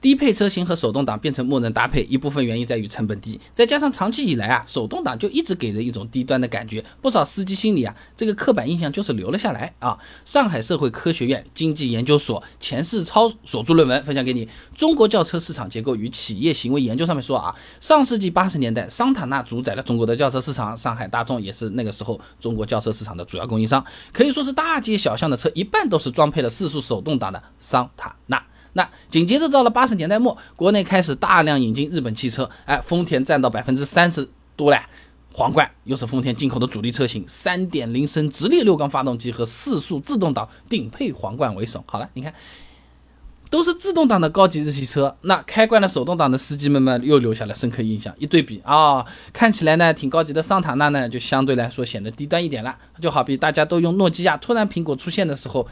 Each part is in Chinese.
低配车型和手动挡变成默认搭配，一部分原因在于成本低，再加上长期以来啊，手动挡就一直给人一种低端的感觉，不少司机心里啊，这个刻板印象就是留了下来啊。上海社会科学院经济研究所钱世超所著论文分享给你，《中国轿车市场结构与企业行为研究》上面说啊，上世纪八十年代，桑塔纳主宰了中国的轿车市场，上海大众也是那个时候中国轿车市场的主要供应商，可以说是大街小巷的车一半都是装配了四速手动挡的桑塔纳。那紧接着到了八十年代末，国内开始大量引进日本汽车，哎，丰田占到百分之三十多了。皇冠又是丰田进口的主力车型，三点零升直列六缸发动机和四速自动挡顶配皇冠为首。好了，你看，都是自动挡的高级日系车，那开惯了手动挡的司机们们又留下了深刻印象。一对比啊，看起来呢挺高级的桑塔纳呢，就相对来说显得低端一点了。就好比大家都用诺基亚，突然苹果出现的时候。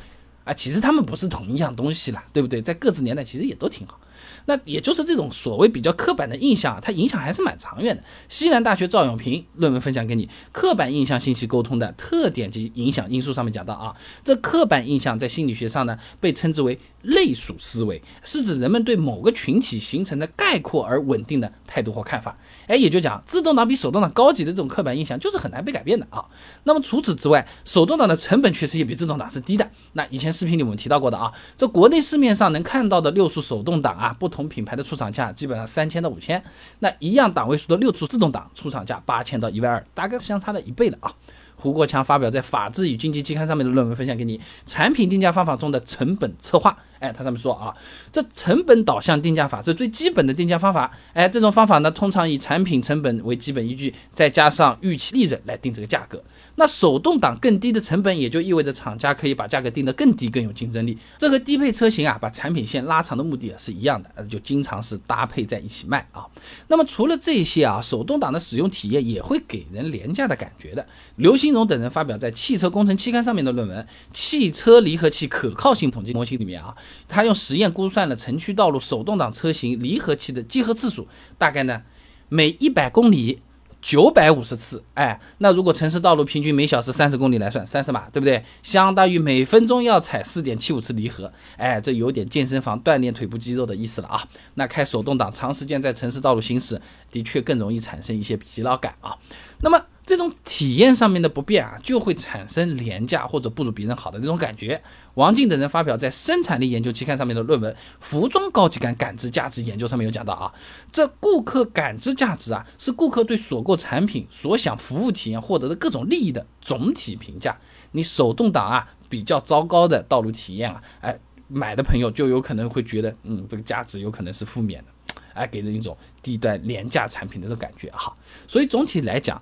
啊，其实他们不是同一样东西啦，对不对？在各自年代其实也都挺好。那也就是这种所谓比较刻板的印象啊，它影响还是蛮长远的。西南大学赵永平论文分享给你，《刻板印象信息沟通的特点及影响因素》上面讲到啊，这刻板印象在心理学上呢被称之为类属思维，是指人们对某个群体形成的概括而稳定的态度或看法。哎，也就讲自动挡比手动挡高级的这种刻板印象就是很难被改变的啊。那么除此之外，手动挡的成本确实也比自动挡是低的。那以前视频里我们提到过的啊，这国内市面上能看到的六速手动挡啊，不同。品牌的出厂价基本上三千到五千，那一样档位数的六速自动挡出厂价八千到一万二，大概相差了一倍的啊。胡国强发表在《法制与经济》期刊上面的论文分享给你，产品定价方法中的成本策划。哎，他上面说啊，这成本导向定价法是最基本的定价方法。哎，这种方法呢，通常以产品成本为基本依据，再加上预期利润来定这个价格。那手动挡更低的成本，也就意味着厂家可以把价格定得更低，更有竞争力。这和低配车型啊，把产品线拉长的目的啊是一样的，就经常是搭配在一起卖啊。那么除了这些啊，手动挡的使用体验也会给人廉价的感觉的。流行金荣等人发表在《汽车工程》期刊上面的论文《汽车离合器可靠性统计模型》里面啊。他用实验估算了城区道路手动挡车型离合器的结合次数，大概呢每一百公里九百五十次。哎，那如果城市道路平均每小时三十公里来算，三十码，对不对？相当于每分钟要踩四点七五次离合。哎，这有点健身房锻炼腿部肌肉的意思了啊。那开手动挡长时间在城市道路行驶，的确更容易产生一些疲劳感啊。那么。这种体验上面的不便啊，就会产生廉价或者不如别人好的这种感觉。王静等人发表在《生产力研究》期刊上面的论文《服装高级感感知价值研究》上面有讲到啊，这顾客感知价值啊，是顾客对所购产品、所想服务体验获得的各种利益的总体评价。你手动挡啊，比较糟糕的道路体验啊，哎，买的朋友就有可能会觉得，嗯，这个价值有可能是负面的，哎，给人一种低端廉价产品的这种感觉哈。所以总体来讲。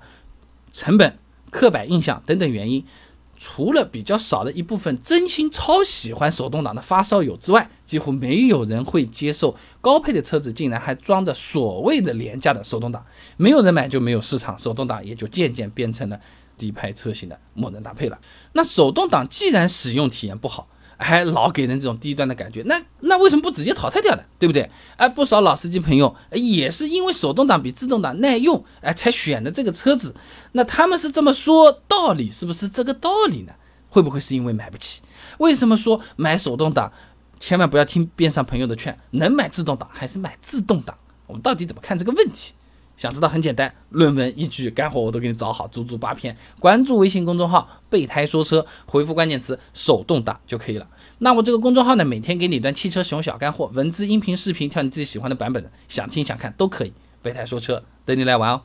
成本、刻板印象等等原因，除了比较少的一部分真心超喜欢手动挡的发烧友之外，几乎没有人会接受高配的车子竟然还装着所谓的廉价的手动挡。没有人买就没有市场，手动挡也就渐渐变成了低配车型的默认搭配了。那手动挡既然使用体验不好，还老给人这种低端的感觉，那那为什么不直接淘汰掉呢？对不对？哎，不少老司机朋友也是因为手动挡比自动挡耐用，哎，才选的这个车子。那他们是这么说，道理是不是这个道理呢？会不会是因为买不起？为什么说买手动挡，千万不要听边上朋友的劝，能买自动挡还是买自动挡？我们到底怎么看这个问题？想知道很简单，论文一句干货我都给你找好，足足八篇。关注微信公众号“备胎说车”，回复关键词“手动挡”就可以了。那我这个公众号呢，每天给你一段汽车使用小干货，文字、音频、视频，挑你自己喜欢的版本的，想听想看都可以。备胎说车，等你来玩哦。